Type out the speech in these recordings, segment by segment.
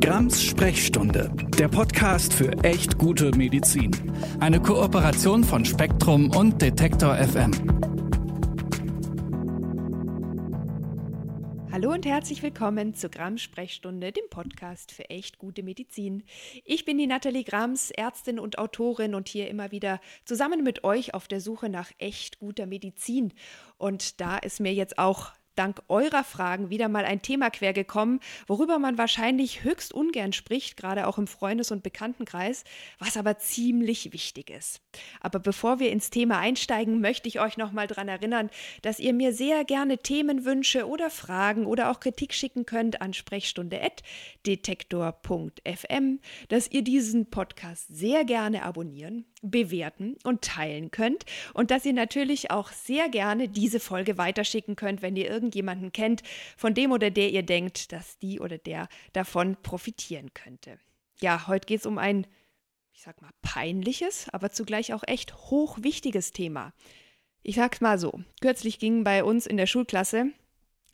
Grams Sprechstunde, der Podcast für echt gute Medizin. Eine Kooperation von Spektrum und Detektor FM. Hallo und herzlich willkommen zur Grams Sprechstunde, dem Podcast für echt gute Medizin. Ich bin die Nathalie Grams, Ärztin und Autorin und hier immer wieder zusammen mit euch auf der Suche nach echt guter Medizin. Und da ist mir jetzt auch dank eurer Fragen wieder mal ein Thema quer gekommen, worüber man wahrscheinlich höchst ungern spricht, gerade auch im Freundes- und Bekanntenkreis, was aber ziemlich wichtig ist. Aber bevor wir ins Thema einsteigen, möchte ich euch noch mal daran erinnern, dass ihr mir sehr gerne Themenwünsche oder Fragen oder auch Kritik schicken könnt an sprechstunde.detektor.fm, dass ihr diesen Podcast sehr gerne abonnieren bewerten und teilen könnt und dass ihr natürlich auch sehr gerne diese Folge weiterschicken könnt, wenn ihr irgendjemanden kennt, von dem oder der ihr denkt, dass die oder der davon profitieren könnte. Ja, heute geht es um ein, ich sag mal, peinliches, aber zugleich auch echt hochwichtiges Thema. Ich sag's mal so: Kürzlich gingen bei uns in der Schulklasse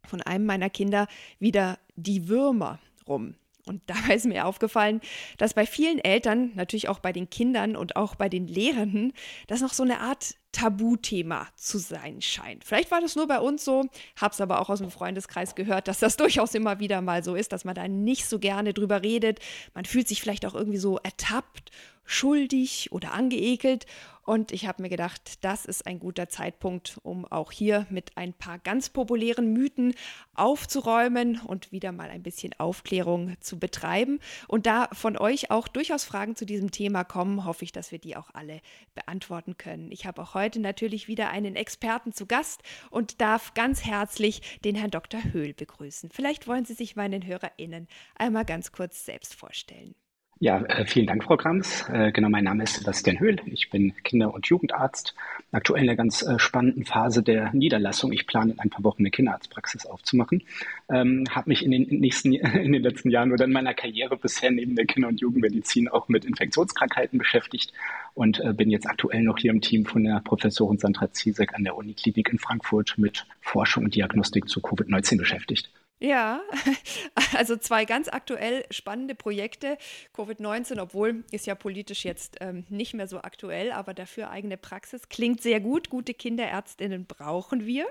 von einem meiner Kinder wieder die Würmer rum. Und dabei ist mir aufgefallen, dass bei vielen Eltern, natürlich auch bei den Kindern und auch bei den Lehrenden, das noch so eine Art Tabuthema zu sein scheint. Vielleicht war das nur bei uns so, hab's aber auch aus dem Freundeskreis gehört, dass das durchaus immer wieder mal so ist, dass man da nicht so gerne drüber redet. Man fühlt sich vielleicht auch irgendwie so ertappt, schuldig oder angeekelt. Und ich habe mir gedacht, das ist ein guter Zeitpunkt, um auch hier mit ein paar ganz populären Mythen aufzuräumen und wieder mal ein bisschen Aufklärung zu betreiben. Und da von euch auch durchaus Fragen zu diesem Thema kommen, hoffe ich, dass wir die auch alle beantworten können. Ich habe auch heute natürlich wieder einen Experten zu Gast und darf ganz herzlich den Herrn Dr. Höhl begrüßen. Vielleicht wollen Sie sich meinen HörerInnen einmal ganz kurz selbst vorstellen. Ja, äh, vielen Dank, Frau Grams. Äh, genau, mein Name ist Sebastian Höhl. Ich bin Kinder- und Jugendarzt. Aktuell in einer ganz äh, spannenden Phase der Niederlassung. Ich plane in ein paar Wochen eine Kinderarztpraxis aufzumachen. Ähm, habe mich in den nächsten, in den letzten Jahren oder in meiner Karriere bisher neben der Kinder- und Jugendmedizin auch mit Infektionskrankheiten beschäftigt und äh, bin jetzt aktuell noch hier im Team von der Professorin Sandra Ziesek an der Uniklinik in Frankfurt mit Forschung und Diagnostik zu Covid-19 beschäftigt. Ja, also zwei ganz aktuell spannende Projekte. Covid-19, obwohl ist ja politisch jetzt ähm, nicht mehr so aktuell, aber dafür eigene Praxis. Klingt sehr gut. Gute Kinderärztinnen brauchen wir.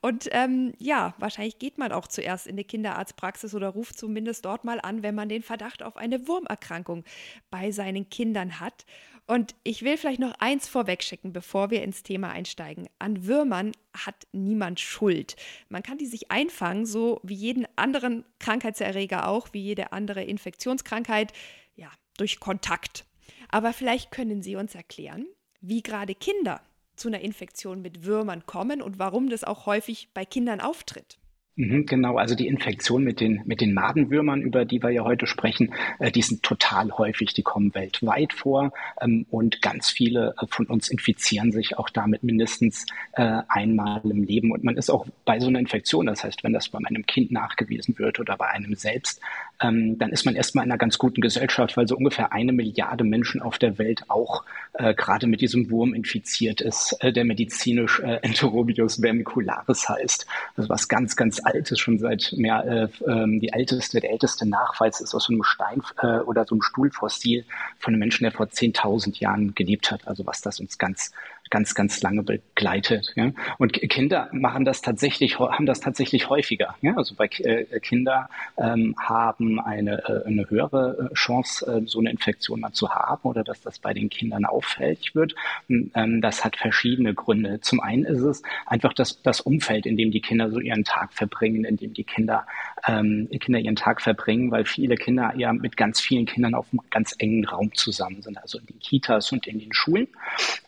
Und ähm, ja, wahrscheinlich geht man auch zuerst in eine Kinderarztpraxis oder ruft zumindest dort mal an, wenn man den Verdacht auf eine Wurmerkrankung bei seinen Kindern hat. Und ich will vielleicht noch eins vorwegschicken, bevor wir ins Thema einsteigen. An Würmern hat niemand Schuld. Man kann die sich einfangen, so wie jeden anderen Krankheitserreger auch, wie jede andere Infektionskrankheit, ja, durch Kontakt. Aber vielleicht können Sie uns erklären, wie gerade Kinder zu einer Infektion mit Würmern kommen und warum das auch häufig bei Kindern auftritt. Mhm, genau, also die Infektion mit den, mit den Madenwürmern, über die wir ja heute sprechen, äh, die sind total häufig, die kommen weltweit vor ähm, und ganz viele äh, von uns infizieren sich auch damit mindestens äh, einmal im Leben. Und man ist auch bei so einer Infektion, das heißt, wenn das bei einem Kind nachgewiesen wird oder bei einem selbst, ähm, dann ist man erstmal in einer ganz guten Gesellschaft, weil so ungefähr eine Milliarde Menschen auf der Welt auch äh, gerade mit diesem Wurm infiziert ist, äh, der medizinisch äh, Enterobius vermicularis heißt. Also was ganz, ganz altes, schon seit mehr, äh, ähm, die älteste, der älteste Nachweis ist aus so einem Stein äh, oder so einem Stuhlfossil von einem Menschen, der vor 10.000 Jahren gelebt hat. Also was das uns ganz ganz, ganz lange begleitet. Ja? Und Kinder machen das tatsächlich, haben das tatsächlich häufiger. Ja? Also bei äh, Kinder ähm, haben eine, äh, eine höhere äh, Chance, so eine Infektion mal zu haben oder dass das bei den Kindern auffällig wird. Ähm, das hat verschiedene Gründe. Zum einen ist es einfach das, das Umfeld, in dem die Kinder so ihren Tag verbringen, in dem die Kinder, ähm, Kinder ihren Tag verbringen, weil viele Kinder ja mit ganz vielen Kindern auf einem ganz engen Raum zusammen sind, also in den Kitas und in den Schulen.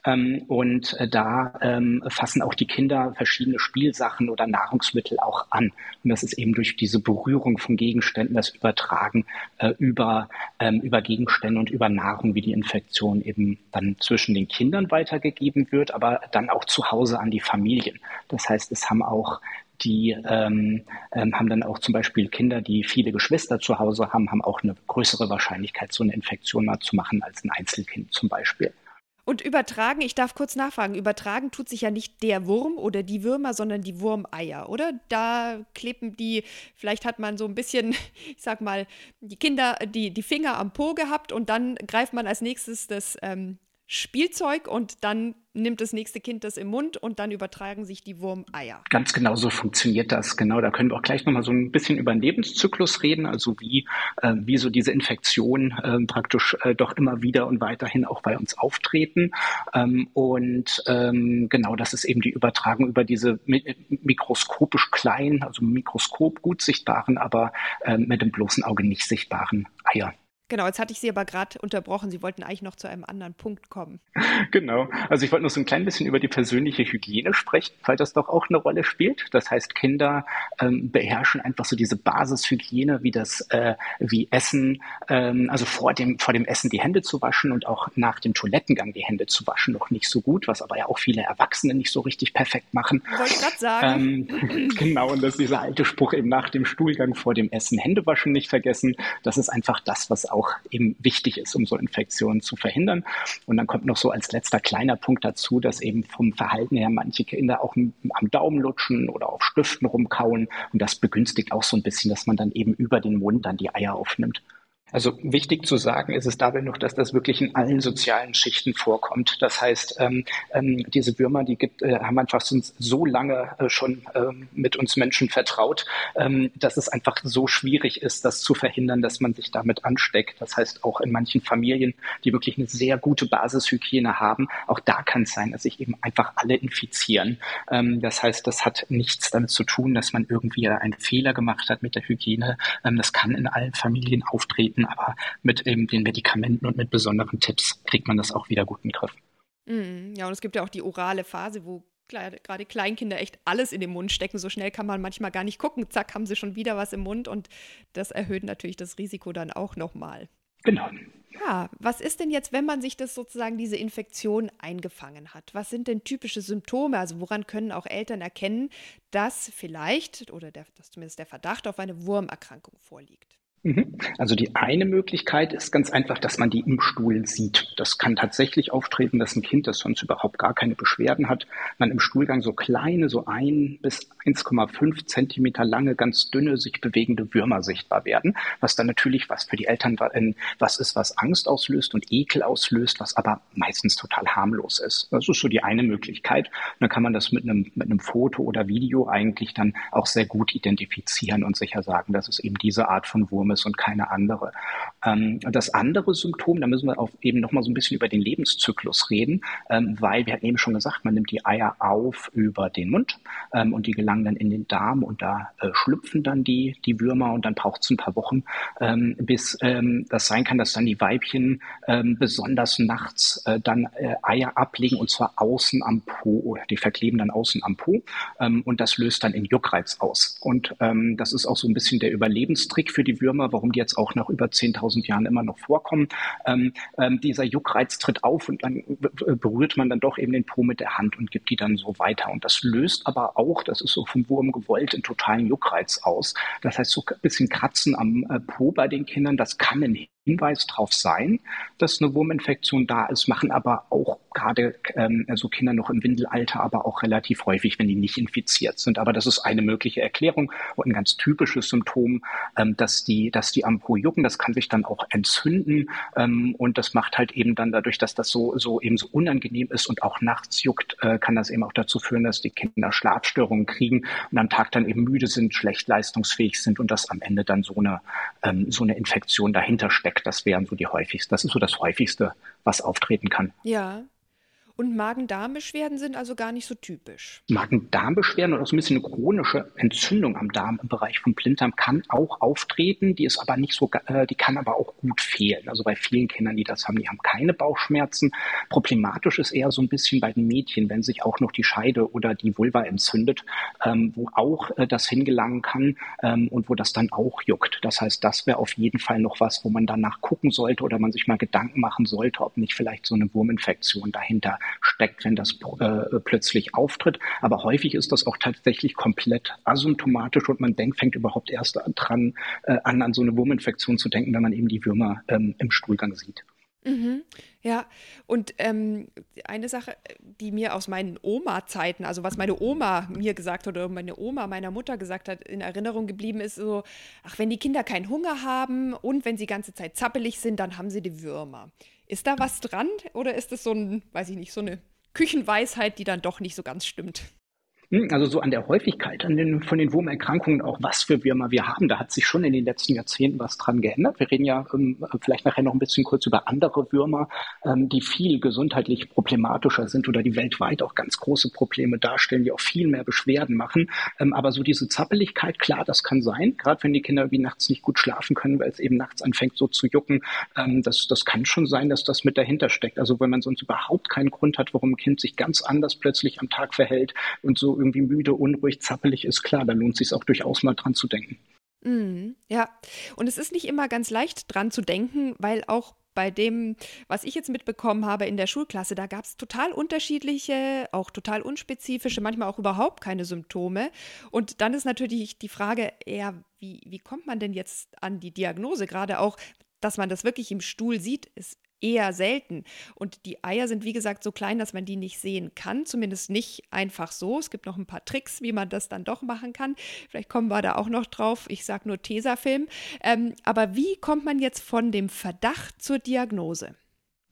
Ähm, und und äh, da ähm, fassen auch die Kinder verschiedene Spielsachen oder Nahrungsmittel auch an. Und das ist eben durch diese Berührung von Gegenständen, das Übertragen äh, über, ähm, über Gegenstände und über Nahrung, wie die Infektion eben dann zwischen den Kindern weitergegeben wird, aber dann auch zu Hause an die Familien. Das heißt, es haben auch die ähm, ähm, haben dann auch zum Beispiel Kinder, die viele Geschwister zu Hause haben, haben auch eine größere Wahrscheinlichkeit, so eine Infektion mal zu machen als ein Einzelkind zum Beispiel. Und übertragen, ich darf kurz nachfragen, übertragen tut sich ja nicht der Wurm oder die Würmer, sondern die Wurmeier, oder? Da kleben die, vielleicht hat man so ein bisschen, ich sag mal, die Kinder, die, die Finger am Po gehabt und dann greift man als nächstes das ähm, Spielzeug und dann nimmt das nächste Kind das im Mund und dann übertragen sich die Wurmeier. Ganz genau so funktioniert das. Genau, da können wir auch gleich nochmal so ein bisschen über den Lebenszyklus reden, also wie, äh, wie so diese Infektionen äh, praktisch äh, doch immer wieder und weiterhin auch bei uns auftreten. Ähm, und ähm, genau, das ist eben die Übertragung über diese mikroskopisch kleinen, also Mikroskop gut sichtbaren, aber äh, mit dem bloßen Auge nicht sichtbaren Eier. Genau, jetzt hatte ich Sie aber gerade unterbrochen. Sie wollten eigentlich noch zu einem anderen Punkt kommen. Genau. Also ich wollte noch so ein klein bisschen über die persönliche Hygiene sprechen, weil das doch auch eine Rolle spielt. Das heißt, Kinder ähm, beherrschen einfach so diese Basishygiene, wie das, äh, wie Essen, ähm, also vor dem, vor dem Essen die Hände zu waschen und auch nach dem Toilettengang die Hände zu waschen, noch nicht so gut, was aber ja auch viele Erwachsene nicht so richtig perfekt machen. Wollte ich gerade sagen. Ähm, genau, und das ist dieser alte Spruch eben nach dem Stuhlgang vor dem Essen Hände waschen nicht vergessen. Das ist einfach das, was auch auch eben wichtig ist, um so Infektionen zu verhindern. Und dann kommt noch so als letzter kleiner Punkt dazu, dass eben vom Verhalten her manche Kinder auch am Daumen lutschen oder auf Stiften rumkauen. Und das begünstigt auch so ein bisschen, dass man dann eben über den Mund dann die Eier aufnimmt. Also wichtig zu sagen ist es dabei noch, dass das wirklich in allen sozialen Schichten vorkommt. Das heißt, ähm, ähm, diese Würmer, die gibt, äh, haben einfach so lange äh, schon ähm, mit uns Menschen vertraut, ähm, dass es einfach so schwierig ist, das zu verhindern, dass man sich damit ansteckt. Das heißt, auch in manchen Familien, die wirklich eine sehr gute Basishygiene haben, auch da kann es sein, dass sich eben einfach alle infizieren. Ähm, das heißt, das hat nichts damit zu tun, dass man irgendwie einen Fehler gemacht hat mit der Hygiene. Ähm, das kann in allen Familien auftreten Patienten, aber mit eben den Medikamenten und mit besonderen Tipps kriegt man das auch wieder gut in den Griff. Mm, ja, und es gibt ja auch die orale Phase, wo gerade Kleinkinder echt alles in den Mund stecken. So schnell kann man manchmal gar nicht gucken. Zack, haben sie schon wieder was im Mund und das erhöht natürlich das Risiko dann auch nochmal. Genau. Ja, was ist denn jetzt, wenn man sich das sozusagen diese Infektion eingefangen hat? Was sind denn typische Symptome? Also woran können auch Eltern erkennen, dass vielleicht oder der, dass zumindest der Verdacht auf eine Wurmerkrankung vorliegt? Mhm. Also die eine Möglichkeit ist ganz einfach, dass man die im Stuhl sieht. Das kann tatsächlich auftreten, dass ein Kind, das sonst überhaupt gar keine Beschwerden hat, man im Stuhlgang so kleine, so ein bis 1,5 Zentimeter lange, ganz dünne, sich bewegende Würmer sichtbar werden, was dann natürlich was für die Eltern was ist, was Angst auslöst und Ekel auslöst, was aber meistens total harmlos ist. Das ist so die eine Möglichkeit. Und dann kann man das mit einem, mit einem Foto oder Video eigentlich dann auch sehr gut identifizieren und sicher sagen, dass es eben diese Art von Wurm ist und keine andere. Ähm, das andere Symptom, da müssen wir auch eben noch mal so ein bisschen über den Lebenszyklus reden, ähm, weil wir hatten eben schon gesagt, man nimmt die Eier auf über den Mund ähm, und die gelangen dann in den Darm und da äh, schlüpfen dann die, die Würmer und dann braucht es ein paar Wochen, ähm, bis ähm, das sein kann, dass dann die Weibchen ähm, besonders nachts äh, dann äh, Eier ablegen und zwar außen am Po oder die verkleben dann außen am Po und das löst dann in Juckreiz aus. Und das ist auch so ein bisschen der Überlebenstrick für die Würmer Würmer, warum die jetzt auch nach über 10.000 Jahren immer noch vorkommen. Ähm, ähm, dieser Juckreiz tritt auf und dann berührt man dann doch eben den Po mit der Hand und gibt die dann so weiter. Und das löst aber auch, das ist so vom Wurm gewollt, einen totalen Juckreiz aus. Das heißt, so ein bisschen Kratzen am äh, Po bei den Kindern, das kann ein Hinweis darauf sein, dass eine Wurminfektion da ist, machen aber auch gerade ähm, also Kinder noch im Windelalter, aber auch relativ häufig, wenn die nicht infiziert sind. Aber das ist eine mögliche Erklärung und ein ganz typisches Symptom, ähm, dass die, dass die am Po jucken. Das kann sich dann auch entzünden ähm, und das macht halt eben dann dadurch, dass das so so eben so unangenehm ist und auch nachts juckt, äh, kann das eben auch dazu führen, dass die Kinder Schlafstörungen kriegen und am Tag dann eben müde sind, schlecht leistungsfähig sind und dass am Ende dann so eine ähm, so eine Infektion dahinter steckt. Das wären so die häufigsten. Das ist so das häufigste, was auftreten kann. Ja. Und Magen-Darm-Beschwerden sind also gar nicht so typisch. Magen-Darm-Beschwerden oder so ein bisschen eine chronische Entzündung am Darm im Bereich von Blinddarm kann auch auftreten. Die ist aber nicht so, äh, die kann aber auch gut fehlen. Also bei vielen Kindern, die das haben, die haben keine Bauchschmerzen. Problematisch ist eher so ein bisschen bei den Mädchen, wenn sich auch noch die Scheide oder die Vulva entzündet, ähm, wo auch äh, das hingelangen kann ähm, und wo das dann auch juckt. Das heißt, das wäre auf jeden Fall noch was, wo man danach gucken sollte oder man sich mal Gedanken machen sollte, ob nicht vielleicht so eine Wurminfektion dahinter steckt, wenn das äh, plötzlich auftritt. Aber häufig ist das auch tatsächlich komplett asymptomatisch und man denkt, fängt überhaupt erst dran äh, an, an so eine Wurminfektion zu denken, wenn man eben die Würmer ähm, im Stuhlgang sieht. Mhm. Ja, und ähm, eine Sache, die mir aus meinen Oma-Zeiten, also was meine Oma mir gesagt hat oder meine Oma meiner Mutter gesagt hat, in Erinnerung geblieben ist, so, ach, wenn die Kinder keinen Hunger haben und wenn sie ganze Zeit zappelig sind, dann haben sie die Würmer. Ist da was dran oder ist das so ein, weiß ich nicht, so eine Küchenweisheit, die dann doch nicht so ganz stimmt? Hm, also so an der Häufigkeit an den, von den Wurmerkrankungen, auch was für Würmer wir haben, da hat sich schon in den letzten Jahrzehnten was dran geändert. Wir reden ja ähm, vielleicht nachher noch ein bisschen kurz über andere Würmer, ähm, die viel gesundheitlich problematischer sind oder die weltweit auch ganz große Probleme darstellen, die auch viel mehr Beschwerden machen. Ähm, aber so diese Zappeligkeit, klar, das kann sein, gerade wenn die Kinder irgendwie nachts nicht gut schlafen können, weil es eben nachts anfängt so zu jucken. Ähm, das, das kann schon sein, dass das mit dahinter steckt. Also wenn man sonst überhaupt keinen Grund hat, warum ein Kind sich ganz anders plötzlich am Tag verhält und so irgendwie müde, unruhig, zappelig ist, klar, da lohnt es sich auch durchaus mal dran zu denken. Mm, ja, und es ist nicht immer ganz leicht dran zu denken, weil auch bei dem, was ich jetzt mitbekommen habe in der Schulklasse, da gab es total unterschiedliche, auch total unspezifische, manchmal auch überhaupt keine Symptome. Und dann ist natürlich die Frage, ja, wie, wie kommt man denn jetzt an die Diagnose? Gerade auch, dass man das wirklich im Stuhl sieht, ist eher selten. Und die Eier sind, wie gesagt, so klein, dass man die nicht sehen kann. Zumindest nicht einfach so. Es gibt noch ein paar Tricks, wie man das dann doch machen kann. Vielleicht kommen wir da auch noch drauf. Ich sage nur Tesafilm. Ähm, aber wie kommt man jetzt von dem Verdacht zur Diagnose?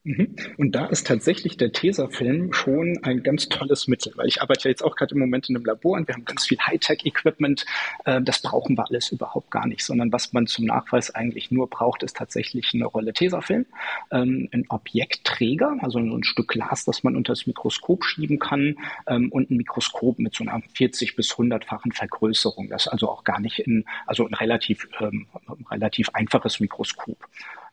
Mhm. Und da ist tatsächlich der Tesafilm schon ein ganz tolles Mittel, weil ich arbeite ja jetzt auch gerade im Moment in einem Labor und wir haben ganz viel Hightech-Equipment. Äh, das brauchen wir alles überhaupt gar nicht, sondern was man zum Nachweis eigentlich nur braucht, ist tatsächlich eine Rolle Tesafilm, ähm, ein Objektträger, also so ein Stück Glas, das man unter das Mikroskop schieben kann ähm, und ein Mikroskop mit so einer 40 bis 100-fachen Vergrößerung. Das ist also auch gar nicht in, also ein relativ, ähm, relativ einfaches Mikroskop.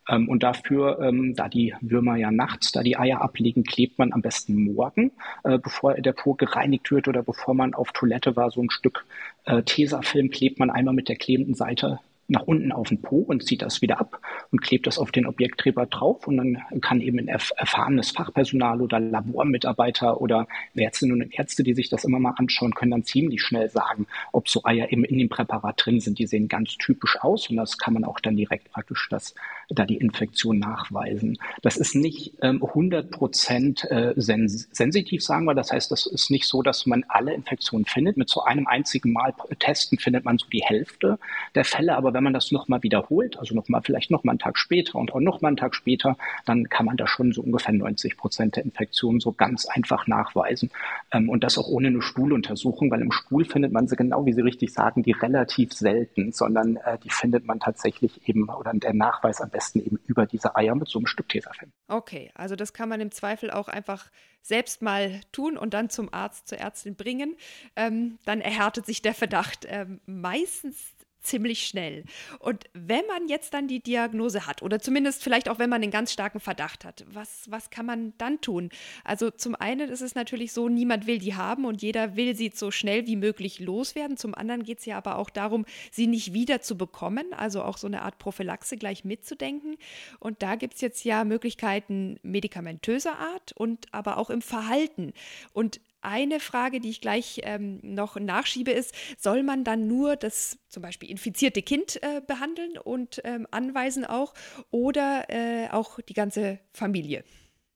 Ähm, und dafür, ähm, da die Würmer ja nachts, da die Eier ablegen, klebt man am besten morgen, äh, bevor der Po gereinigt wird oder bevor man auf Toilette war, so ein Stück äh, Tesafilm klebt man einmal mit der klebenden Seite nach unten auf den Po und zieht das wieder ab und klebt das auf den Objektträger drauf und dann kann eben ein erfahrenes Fachpersonal oder Labormitarbeiter oder Ärztinnen und Ärzte, die sich das immer mal anschauen, können dann ziemlich schnell sagen, ob so Eier eben in dem Präparat drin sind. Die sehen ganz typisch aus und das kann man auch dann direkt praktisch das, da die Infektion nachweisen. Das ist nicht ähm, 100 Prozent äh, sens sensitiv, sagen wir. Das heißt, das ist nicht so, dass man alle Infektionen findet. Mit so einem einzigen Mal testen findet man so die Hälfte der Fälle, aber wenn man das nochmal wiederholt, also nochmal vielleicht nochmal einen Tag später und auch nochmal einen Tag später, dann kann man da schon so ungefähr 90 Prozent der Infektionen so ganz einfach nachweisen. Ähm, und das auch ohne eine Stuhluntersuchung, weil im Stuhl findet man sie genau, wie Sie richtig sagen, die relativ selten, sondern äh, die findet man tatsächlich eben oder der Nachweis am besten eben über diese Eier mit so einem Stück Tesafilm. Okay, also das kann man im Zweifel auch einfach selbst mal tun und dann zum Arzt, zur Ärztin bringen. Ähm, dann erhärtet sich der Verdacht. Ähm, meistens ziemlich schnell. Und wenn man jetzt dann die Diagnose hat, oder zumindest vielleicht auch wenn man einen ganz starken Verdacht hat, was, was kann man dann tun? Also zum einen ist es natürlich so, niemand will die haben und jeder will sie so schnell wie möglich loswerden. Zum anderen geht es ja aber auch darum, sie nicht wieder zu bekommen, also auch so eine Art Prophylaxe gleich mitzudenken. Und da gibt es jetzt ja Möglichkeiten medikamentöser Art und aber auch im Verhalten. Und eine Frage, die ich gleich ähm, noch nachschiebe, ist, soll man dann nur das zum Beispiel infizierte Kind äh, behandeln und ähm, anweisen auch oder äh, auch die ganze Familie?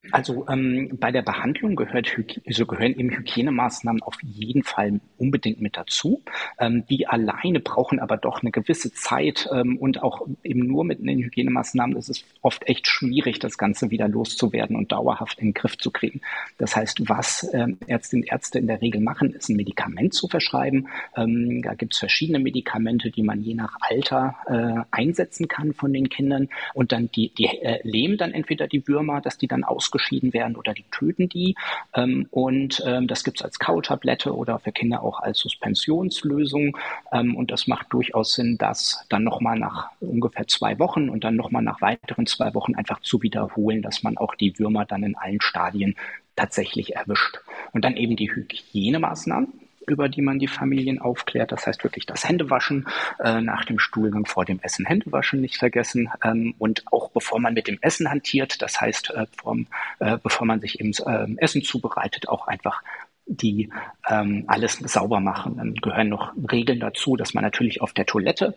Also ähm, bei der Behandlung gehört so gehören eben Hygienemaßnahmen auf jeden Fall unbedingt mit dazu. Ähm, die alleine brauchen aber doch eine gewisse Zeit ähm, und auch eben nur mit den Hygienemaßnahmen ist es oft echt schwierig, das Ganze wieder loszuwerden und dauerhaft in den Griff zu kriegen. Das heißt, was ähm, Ärztinnen und Ärzte in der Regel machen, ist ein Medikament zu verschreiben. Ähm, da gibt es verschiedene Medikamente, die man je nach Alter äh, einsetzen kann von den Kindern und dann die, die äh, lähmen dann entweder die Würmer, dass die dann aus ausgeschieden werden oder die töten die. Ähm, und ähm, das gibt es als Kautablette oder für Kinder auch als Suspensionslösung. Ähm, und das macht durchaus Sinn, das dann nochmal nach ungefähr zwei Wochen und dann nochmal nach weiteren zwei Wochen einfach zu wiederholen, dass man auch die Würmer dann in allen Stadien tatsächlich erwischt. Und dann eben die Hygienemaßnahmen über die man die Familien aufklärt. Das heißt wirklich das Händewaschen äh, nach dem Stuhlgang, vor dem Essen Händewaschen nicht vergessen ähm, und auch bevor man mit dem Essen hantiert, das heißt äh, vom, äh, bevor man sich eben äh, Essen zubereitet, auch einfach die ähm, alles sauber machen. Dann gehören noch Regeln dazu, dass man natürlich auf der Toilette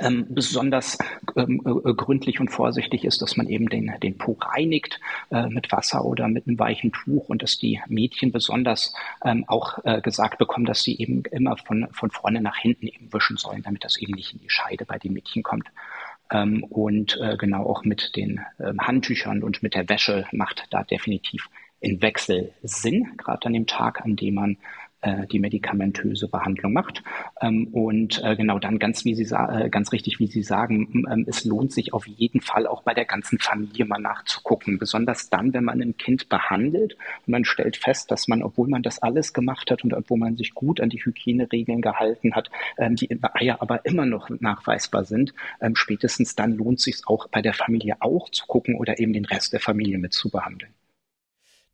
ähm, besonders ähm, äh, gründlich und vorsichtig ist, dass man eben den, den Po reinigt äh, mit Wasser oder mit einem weichen Tuch und dass die Mädchen besonders ähm, auch äh, gesagt bekommen, dass sie eben immer von, von vorne nach hinten eben wischen sollen, damit das eben nicht in die Scheide bei den Mädchen kommt. Ähm, und äh, genau auch mit den ähm, Handtüchern und mit der Wäsche macht da definitiv in Wechsel Sinn, gerade an dem Tag, an dem man äh, die medikamentöse Behandlung macht. Ähm, und äh, genau dann ganz, wie Sie äh, ganz richtig, wie Sie sagen, ähm, es lohnt sich auf jeden Fall auch bei der ganzen Familie mal nachzugucken. Besonders dann, wenn man ein Kind behandelt und man stellt fest, dass man, obwohl man das alles gemacht hat und obwohl man sich gut an die Hygieneregeln gehalten hat, ähm, die Eier aber immer noch nachweisbar sind, spätestens dann lohnt es sich auch bei der Familie auch zu gucken oder eben den Rest der Familie mit zu behandeln.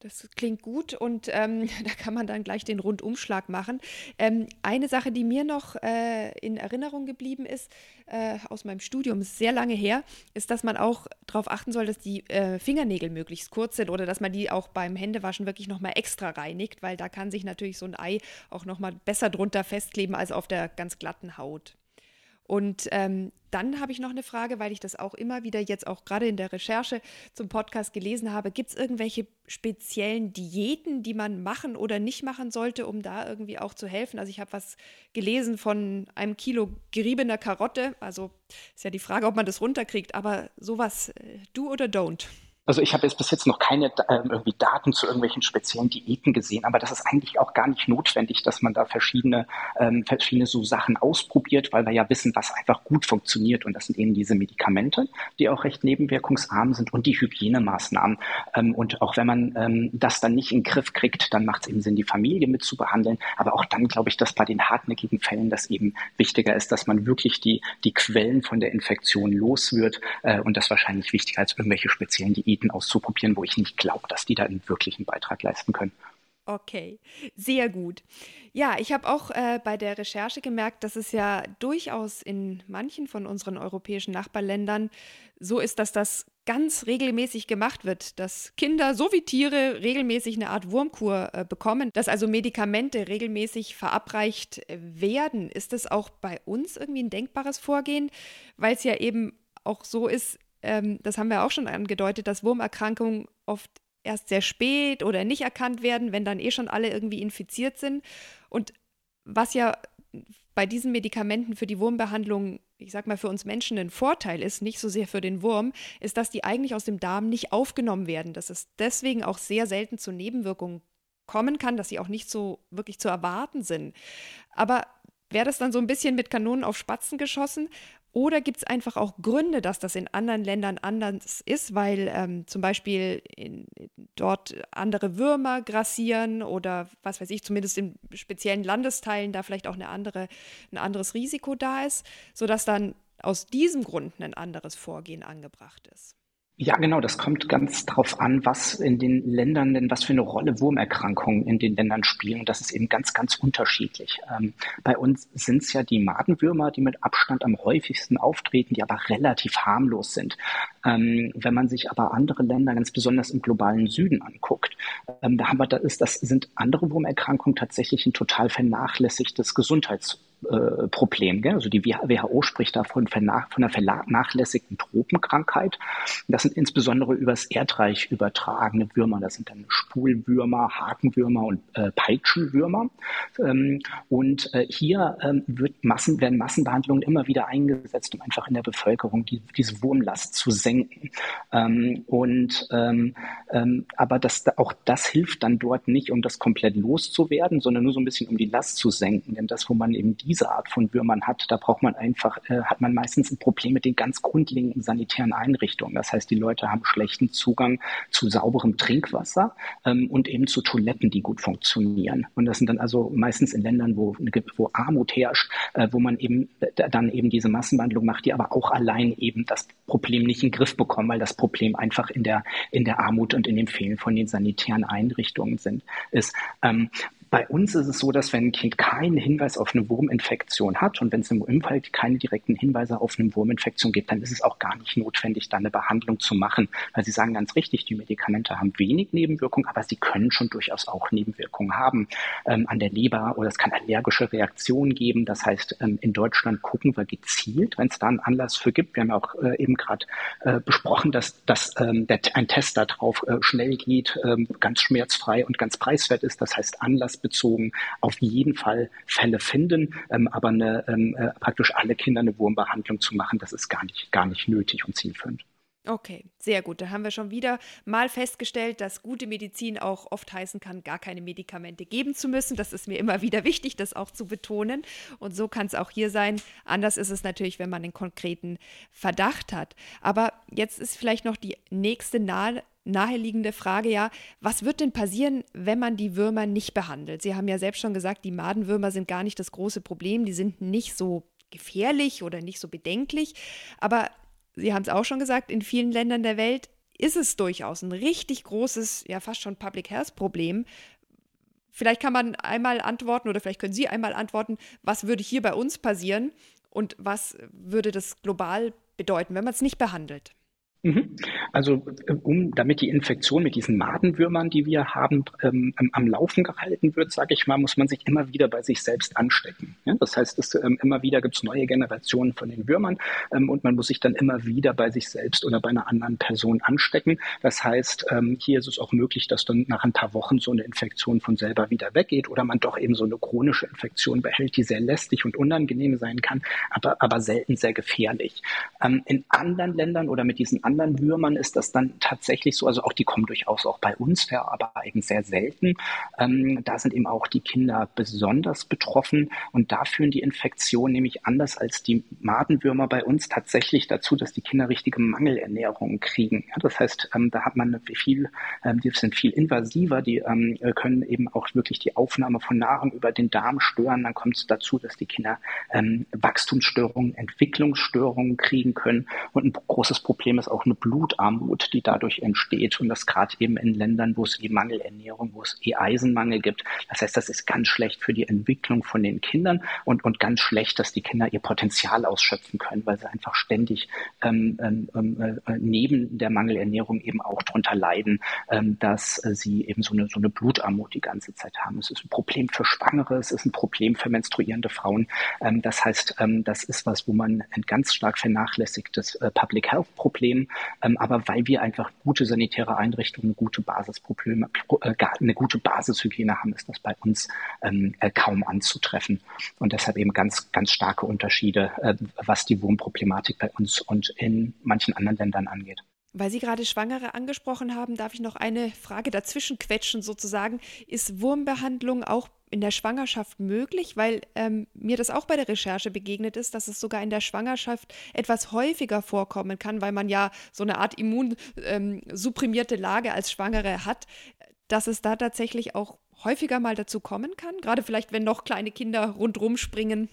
Das klingt gut und ähm, da kann man dann gleich den Rundumschlag machen. Ähm, eine Sache, die mir noch äh, in Erinnerung geblieben ist, äh, aus meinem Studium, ist sehr lange her, ist, dass man auch darauf achten soll, dass die äh, Fingernägel möglichst kurz sind oder dass man die auch beim Händewaschen wirklich nochmal extra reinigt, weil da kann sich natürlich so ein Ei auch nochmal besser drunter festkleben als auf der ganz glatten Haut. Und ähm, dann habe ich noch eine Frage, weil ich das auch immer wieder jetzt auch gerade in der Recherche zum Podcast gelesen habe. Gibt es irgendwelche speziellen Diäten, die man machen oder nicht machen sollte, um da irgendwie auch zu helfen? Also ich habe was gelesen von einem Kilo geriebener Karotte. Also ist ja die Frage, ob man das runterkriegt, aber sowas, äh, do oder don't? Also ich habe jetzt bis jetzt noch keine äh, irgendwie Daten zu irgendwelchen speziellen Diäten gesehen, aber das ist eigentlich auch gar nicht notwendig, dass man da verschiedene, ähm, verschiedene so Sachen ausprobiert, weil wir ja wissen, was einfach gut funktioniert. Und das sind eben diese Medikamente, die auch recht nebenwirkungsarm sind und die Hygienemaßnahmen. Ähm, und auch wenn man ähm, das dann nicht in den Griff kriegt, dann macht es eben Sinn, die Familie mit zu behandeln. Aber auch dann glaube ich, dass bei den hartnäckigen Fällen das eben wichtiger ist, dass man wirklich die, die Quellen von der Infektion los wird. Äh, und das wahrscheinlich wichtiger als irgendwelche speziellen Diäten. Gebieten auszuprobieren, wo ich nicht glaube, dass die da einen wirklichen Beitrag leisten können. Okay, sehr gut. Ja, ich habe auch äh, bei der Recherche gemerkt, dass es ja durchaus in manchen von unseren europäischen Nachbarländern so ist, dass das ganz regelmäßig gemacht wird, dass Kinder sowie Tiere regelmäßig eine Art Wurmkur äh, bekommen, dass also Medikamente regelmäßig verabreicht werden. Ist das auch bei uns irgendwie ein denkbares Vorgehen, weil es ja eben auch so ist, ähm, das haben wir auch schon angedeutet, dass Wurmerkrankungen oft erst sehr spät oder nicht erkannt werden, wenn dann eh schon alle irgendwie infiziert sind. Und was ja bei diesen Medikamenten für die Wurmbehandlung, ich sag mal, für uns Menschen ein Vorteil ist, nicht so sehr für den Wurm, ist, dass die eigentlich aus dem Darm nicht aufgenommen werden. Dass es deswegen auch sehr selten zu Nebenwirkungen kommen kann, dass sie auch nicht so wirklich zu erwarten sind. Aber wäre das dann so ein bisschen mit Kanonen auf Spatzen geschossen? Oder gibt es einfach auch Gründe, dass das in anderen Ländern anders ist, weil ähm, zum Beispiel in, dort andere Würmer grassieren oder was weiß ich, zumindest in speziellen Landesteilen da vielleicht auch eine andere, ein anderes Risiko da ist, sodass dann aus diesem Grund ein anderes Vorgehen angebracht ist? Ja, genau. Das kommt ganz drauf an, was in den Ländern denn, was für eine Rolle Wurmerkrankungen in den Ländern spielen. Und das ist eben ganz, ganz unterschiedlich. Ähm, bei uns sind es ja die Madenwürmer, die mit Abstand am häufigsten auftreten, die aber relativ harmlos sind. Ähm, wenn man sich aber andere Länder, ganz besonders im globalen Süden anguckt, ähm, da haben wir, da ist, das sind andere Wurmerkrankungen tatsächlich ein total vernachlässigtes Gesundheits äh, Problem. Gell? Also die WHO spricht davon von, einer vernachlässigten Tropenkrankheit. Das sind insbesondere übers Erdreich übertragene Würmer. Das sind dann Spulwürmer, Hakenwürmer und äh, Peitschenwürmer. Ähm, und äh, hier ähm, wird Massen, werden Massenbehandlungen immer wieder eingesetzt, um einfach in der Bevölkerung die, diese Wurmlast zu senken. Ähm, und ähm, ähm, aber das, auch das hilft dann dort nicht, um das komplett loszuwerden, sondern nur so ein bisschen um die Last zu senken. Denn das, wo man eben diese Art von Würmern hat, da braucht man einfach, äh, hat man meistens ein Problem mit den ganz grundlegenden sanitären Einrichtungen. Das heißt, die Leute haben schlechten Zugang zu sauberem Trinkwasser ähm, und eben zu Toiletten, die gut funktionieren. Und das sind dann also meistens in Ländern, wo, wo Armut herrscht, äh, wo man eben äh, dann eben diese Massenbehandlung macht, die aber auch allein eben das Problem nicht in den Griff bekommen, weil das Problem einfach in der, in der Armut und in dem Fehlen von den sanitären Einrichtungen sind, ist. Ähm, bei uns ist es so, dass wenn ein Kind keinen Hinweis auf eine Wurminfektion hat und wenn es im Impfall keine direkten Hinweise auf eine Wurminfektion gibt, dann ist es auch gar nicht notwendig, da eine Behandlung zu machen. Weil Sie sagen ganz richtig, die Medikamente haben wenig Nebenwirkungen, aber sie können schon durchaus auch Nebenwirkungen haben ähm, an der Leber oder es kann allergische Reaktionen geben. Das heißt, ähm, in Deutschland gucken wir gezielt, wenn es da einen Anlass für gibt. Wir haben auch äh, eben gerade äh, besprochen, dass, dass ähm, der, ein Test darauf äh, schnell geht, ähm, ganz schmerzfrei und ganz preiswert ist. Das heißt, anlassbezogen auf jeden Fall Fälle finden, ähm, aber eine, ähm, äh, praktisch alle Kinder eine Wurmbehandlung zu machen, das ist gar nicht, gar nicht nötig und zielführend. Okay, sehr gut. Da haben wir schon wieder mal festgestellt, dass gute Medizin auch oft heißen kann, gar keine Medikamente geben zu müssen. Das ist mir immer wieder wichtig, das auch zu betonen. Und so kann es auch hier sein. Anders ist es natürlich, wenn man einen konkreten Verdacht hat. Aber jetzt ist vielleicht noch die nächste nahe, naheliegende Frage ja, was wird denn passieren, wenn man die Würmer nicht behandelt? Sie haben ja selbst schon gesagt, die Madenwürmer sind gar nicht das große Problem, die sind nicht so gefährlich oder nicht so bedenklich. Aber Sie haben es auch schon gesagt, in vielen Ländern der Welt ist es durchaus ein richtig großes, ja fast schon Public Health Problem. Vielleicht kann man einmal antworten oder vielleicht können Sie einmal antworten, was würde hier bei uns passieren und was würde das global bedeuten, wenn man es nicht behandelt? Mhm. Also um, damit die Infektion mit diesen Madenwürmern, die wir haben, ähm, am Laufen gehalten wird, sage ich mal, muss man sich immer wieder bei sich selbst anstecken. Ja? Das heißt, es, ähm, immer wieder gibt es neue Generationen von den Würmern ähm, und man muss sich dann immer wieder bei sich selbst oder bei einer anderen Person anstecken. Das heißt, ähm, hier ist es auch möglich, dass dann nach ein paar Wochen so eine Infektion von selber wieder weggeht oder man doch eben so eine chronische Infektion behält, die sehr lästig und unangenehm sein kann, aber, aber selten sehr gefährlich. Ähm, in anderen Ländern oder mit diesen anderen Würmern ist das dann tatsächlich so, also auch die kommen durchaus auch bei uns her, aber eben sehr selten. Ähm, da sind eben auch die Kinder besonders betroffen und da führen die Infektionen nämlich anders als die Madenwürmer bei uns tatsächlich dazu, dass die Kinder richtige Mangelernährung kriegen. Ja, das heißt, ähm, da hat man viel, ähm, die sind viel invasiver, die ähm, können eben auch wirklich die Aufnahme von Nahrung über den Darm stören. Dann kommt es dazu, dass die Kinder ähm, Wachstumsstörungen, Entwicklungsstörungen kriegen können. Und ein großes Problem ist auch eine Blutarmut, die dadurch entsteht. Und das gerade eben in Ländern, wo es eh Mangelernährung, wo es eh Eisenmangel gibt. Das heißt, das ist ganz schlecht für die Entwicklung von den Kindern und, und ganz schlecht, dass die Kinder ihr Potenzial ausschöpfen können, weil sie einfach ständig ähm, ähm, ähm äh, neben der Mangelernährung eben auch darunter leiden, ähm, dass äh, sie eben so eine, so eine Blutarmut die ganze Zeit haben. Es ist ein Problem für Schwangere, es ist ein Problem für menstruierende Frauen. Ähm, das heißt, ähm, das ist was, wo man ein ganz stark vernachlässigtes äh, Public Health Problem ähm, aber weil wir einfach gute sanitäre Einrichtungen, gute Basisprobleme, äh, eine gute Basishygiene haben, ist das bei uns ähm, äh, kaum anzutreffen. Und deshalb eben ganz, ganz starke Unterschiede, äh, was die Wurmproblematik bei uns und in manchen anderen Ländern angeht. Weil Sie gerade Schwangere angesprochen haben, darf ich noch eine Frage dazwischen quetschen sozusagen. Ist Wurmbehandlung auch in der Schwangerschaft möglich? Weil ähm, mir das auch bei der Recherche begegnet ist, dass es sogar in der Schwangerschaft etwas häufiger vorkommen kann, weil man ja so eine Art immunsupprimierte ähm, Lage als Schwangere hat, dass es da tatsächlich auch häufiger mal dazu kommen kann. Gerade vielleicht, wenn noch kleine Kinder rundrum springen.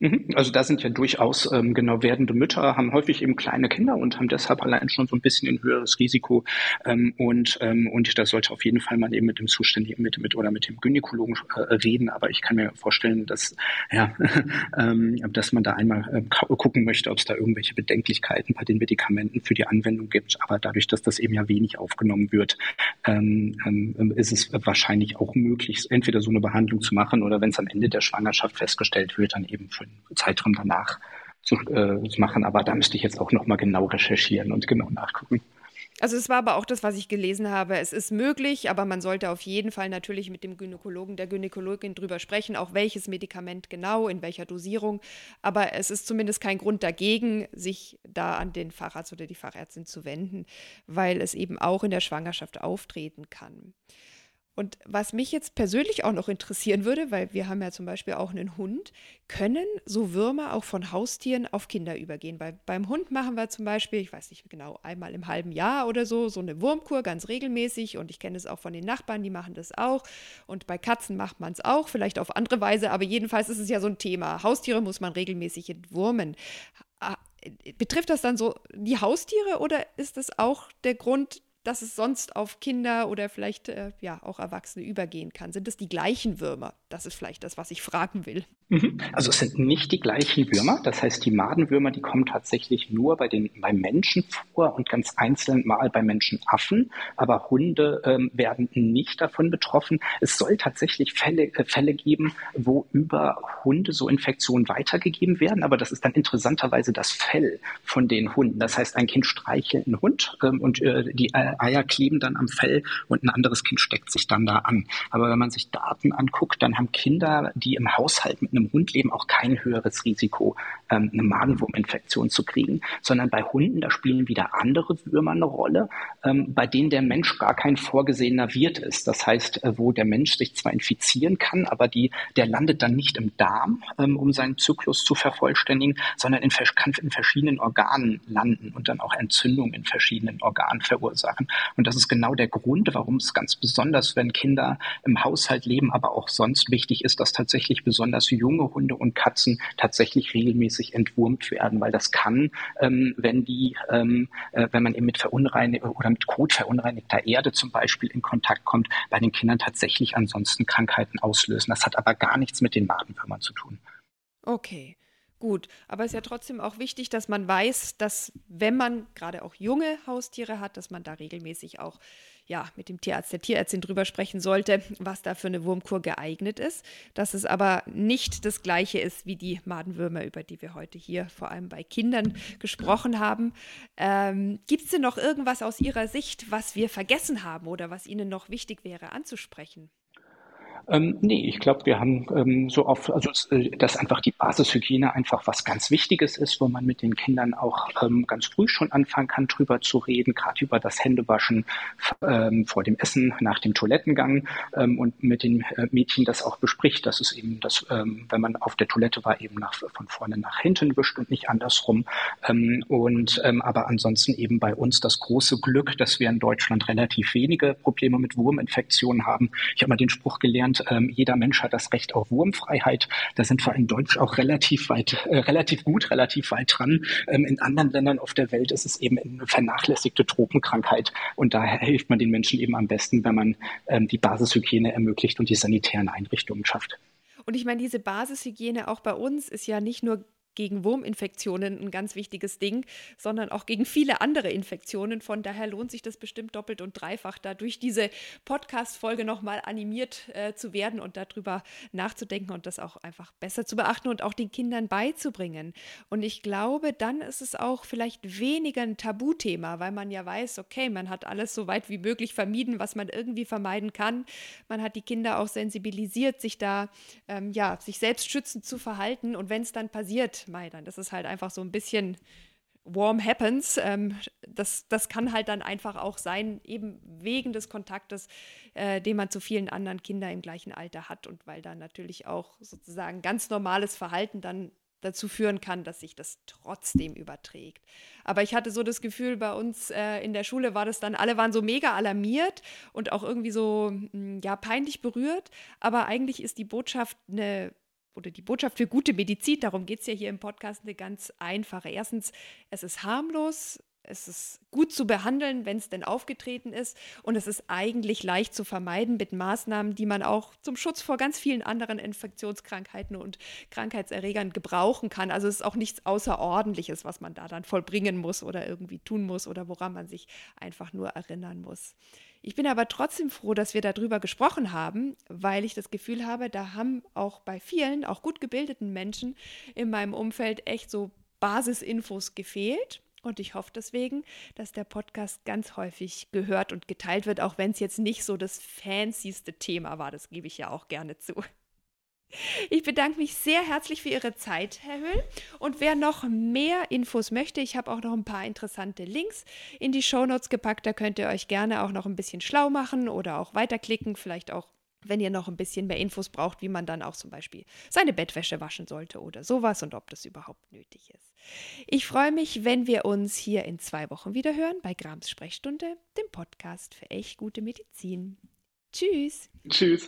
Mhm. Also da sind ja durchaus ähm, genau werdende Mütter, haben häufig eben kleine Kinder und haben deshalb allein schon so ein bisschen ein höheres Risiko. Ähm, und, ähm, und das sollte auf jeden Fall mal eben mit dem Zuständigen mit, mit oder mit dem Gynäkologen äh, reden. Aber ich kann mir vorstellen, dass, ja, ähm, dass man da einmal äh, gucken möchte, ob es da irgendwelche Bedenklichkeiten bei den Medikamenten für die Anwendung gibt. Aber dadurch, dass das eben ja wenig aufgenommen wird, ähm, ähm, ist es wahrscheinlich auch möglich, entweder so eine Behandlung zu machen oder wenn es am Ende der Schwangerschaft festgestellt wird, dann eben für Zeitraum danach zu, äh, zu machen. Aber da müsste ich jetzt auch nochmal genau recherchieren und genau nachgucken. Also es war aber auch das, was ich gelesen habe. Es ist möglich, aber man sollte auf jeden Fall natürlich mit dem Gynäkologen, der Gynäkologin drüber sprechen, auch welches Medikament genau, in welcher Dosierung. Aber es ist zumindest kein Grund dagegen, sich da an den Facharzt oder die Fachärztin zu wenden, weil es eben auch in der Schwangerschaft auftreten kann. Und was mich jetzt persönlich auch noch interessieren würde, weil wir haben ja zum Beispiel auch einen Hund, können so Würmer auch von Haustieren auf Kinder übergehen? Weil beim Hund machen wir zum Beispiel, ich weiß nicht genau, einmal im halben Jahr oder so, so eine Wurmkur ganz regelmäßig. Und ich kenne es auch von den Nachbarn, die machen das auch. Und bei Katzen macht man es auch, vielleicht auf andere Weise, aber jedenfalls ist es ja so ein Thema. Haustiere muss man regelmäßig entwurmen. Betrifft das dann so die Haustiere oder ist das auch der Grund, dass es sonst auf Kinder oder vielleicht äh, ja auch Erwachsene übergehen kann? Sind es die gleichen Würmer? Das ist vielleicht das, was ich fragen will. Mhm. Also es sind nicht die gleichen Würmer. Das heißt, die Madenwürmer, die kommen tatsächlich nur bei den beim Menschen vor und ganz einzeln mal bei Menschenaffen. Aber Hunde ähm, werden nicht davon betroffen. Es soll tatsächlich Fälle, äh, Fälle geben, wo über Hunde so Infektionen weitergegeben werden. Aber das ist dann interessanterweise das Fell von den Hunden. Das heißt, ein Kind streichelt einen Hund ähm, und äh, die Eier kleben dann am Fell und ein anderes Kind steckt sich dann da an. Aber wenn man sich Daten anguckt, dann haben Kinder, die im Haushalt mit einem Hund leben, auch kein höheres Risiko, ähm, eine Magenwurminfektion zu kriegen, sondern bei Hunden, da spielen wieder andere Würmer eine Rolle, ähm, bei denen der Mensch gar kein vorgesehener Wirt ist. Das heißt, äh, wo der Mensch sich zwar infizieren kann, aber die, der landet dann nicht im Darm, ähm, um seinen Zyklus zu vervollständigen, sondern in, kann in verschiedenen Organen landen und dann auch Entzündungen in verschiedenen Organen verursachen. Und das ist genau der Grund, warum es ganz besonders, wenn Kinder im Haushalt leben, aber auch sonst wichtig ist, dass tatsächlich besonders junge Hunde und Katzen tatsächlich regelmäßig entwurmt werden, weil das kann, ähm, wenn die, ähm, äh, wenn man eben mit verunreinigter oder mit Kot verunreinigter Erde zum Beispiel in Kontakt kommt, bei den Kindern tatsächlich ansonsten Krankheiten auslösen. Das hat aber gar nichts mit den Madenwürmern zu tun. Okay. Gut, aber es ist ja trotzdem auch wichtig, dass man weiß, dass wenn man gerade auch junge Haustiere hat, dass man da regelmäßig auch ja, mit dem Tierarzt, der Tierärztin drüber sprechen sollte, was da für eine Wurmkur geeignet ist. Dass es aber nicht das gleiche ist wie die Madenwürmer, über die wir heute hier vor allem bei Kindern gesprochen haben. Ähm, Gibt es denn noch irgendwas aus Ihrer Sicht, was wir vergessen haben oder was Ihnen noch wichtig wäre anzusprechen? Ähm, nee, ich glaube, wir haben ähm, so oft, also äh, dass einfach die Basishygiene einfach was ganz Wichtiges ist, wo man mit den Kindern auch ähm, ganz früh schon anfangen kann, drüber zu reden, gerade über das Händewaschen ähm, vor dem Essen, nach dem Toilettengang ähm, und mit den äh, Mädchen das auch bespricht, dass es eben das, ähm, wenn man auf der Toilette war, eben nach, von vorne nach hinten wischt und nicht andersrum. Ähm, und aber ansonsten eben bei uns das große Glück, dass wir in Deutschland relativ wenige Probleme mit Wurminfektionen haben. Ich habe mal den Spruch gelernt, ähm, jeder Mensch hat das Recht auf Wurmfreiheit. Da sind wir in Deutsch auch relativ weit, äh, relativ gut, relativ weit dran. Ähm, in anderen Ländern auf der Welt ist es eben eine vernachlässigte Tropenkrankheit und daher hilft man den Menschen eben am besten, wenn man ähm, die Basishygiene ermöglicht und die sanitären Einrichtungen schafft. Und ich meine, diese Basishygiene auch bei uns ist ja nicht nur gegen Wurminfektionen ein ganz wichtiges Ding, sondern auch gegen viele andere Infektionen. Von daher lohnt sich das bestimmt doppelt und dreifach, da durch diese Podcast-Folge nochmal animiert äh, zu werden und darüber nachzudenken und das auch einfach besser zu beachten und auch den Kindern beizubringen. Und ich glaube, dann ist es auch vielleicht weniger ein Tabuthema, weil man ja weiß, okay, man hat alles so weit wie möglich vermieden, was man irgendwie vermeiden kann. Man hat die Kinder auch sensibilisiert, sich da, ähm, ja, sich selbst schützend zu verhalten. Und wenn es dann passiert, Mai, das ist halt einfach so ein bisschen warm happens. Ähm, das, das kann halt dann einfach auch sein, eben wegen des Kontaktes, äh, den man zu vielen anderen Kindern im gleichen Alter hat und weil dann natürlich auch sozusagen ganz normales Verhalten dann dazu führen kann, dass sich das trotzdem überträgt. Aber ich hatte so das Gefühl, bei uns äh, in der Schule war das dann, alle waren so mega alarmiert und auch irgendwie so, mh, hm, ja, peinlich berührt. Aber eigentlich ist die Botschaft eine oder die Botschaft für gute Medizin, darum geht es ja hier im Podcast, eine ganz einfache. Erstens, es ist harmlos, es ist gut zu behandeln, wenn es denn aufgetreten ist. Und es ist eigentlich leicht zu vermeiden mit Maßnahmen, die man auch zum Schutz vor ganz vielen anderen Infektionskrankheiten und Krankheitserregern gebrauchen kann. Also es ist auch nichts Außerordentliches, was man da dann vollbringen muss oder irgendwie tun muss oder woran man sich einfach nur erinnern muss. Ich bin aber trotzdem froh, dass wir darüber gesprochen haben, weil ich das Gefühl habe, da haben auch bei vielen, auch gut gebildeten Menschen in meinem Umfeld echt so Basisinfos gefehlt. Und ich hoffe deswegen, dass der Podcast ganz häufig gehört und geteilt wird, auch wenn es jetzt nicht so das fancyste Thema war. Das gebe ich ja auch gerne zu. Ich bedanke mich sehr herzlich für Ihre Zeit, Herr Höhl. Und wer noch mehr Infos möchte, ich habe auch noch ein paar interessante Links in die Shownotes gepackt. Da könnt ihr euch gerne auch noch ein bisschen schlau machen oder auch weiterklicken. Vielleicht auch, wenn ihr noch ein bisschen mehr Infos braucht, wie man dann auch zum Beispiel seine Bettwäsche waschen sollte oder sowas und ob das überhaupt nötig ist. Ich freue mich, wenn wir uns hier in zwei Wochen wieder hören bei Grams Sprechstunde, dem Podcast für echt gute Medizin. Tschüss. Tschüss.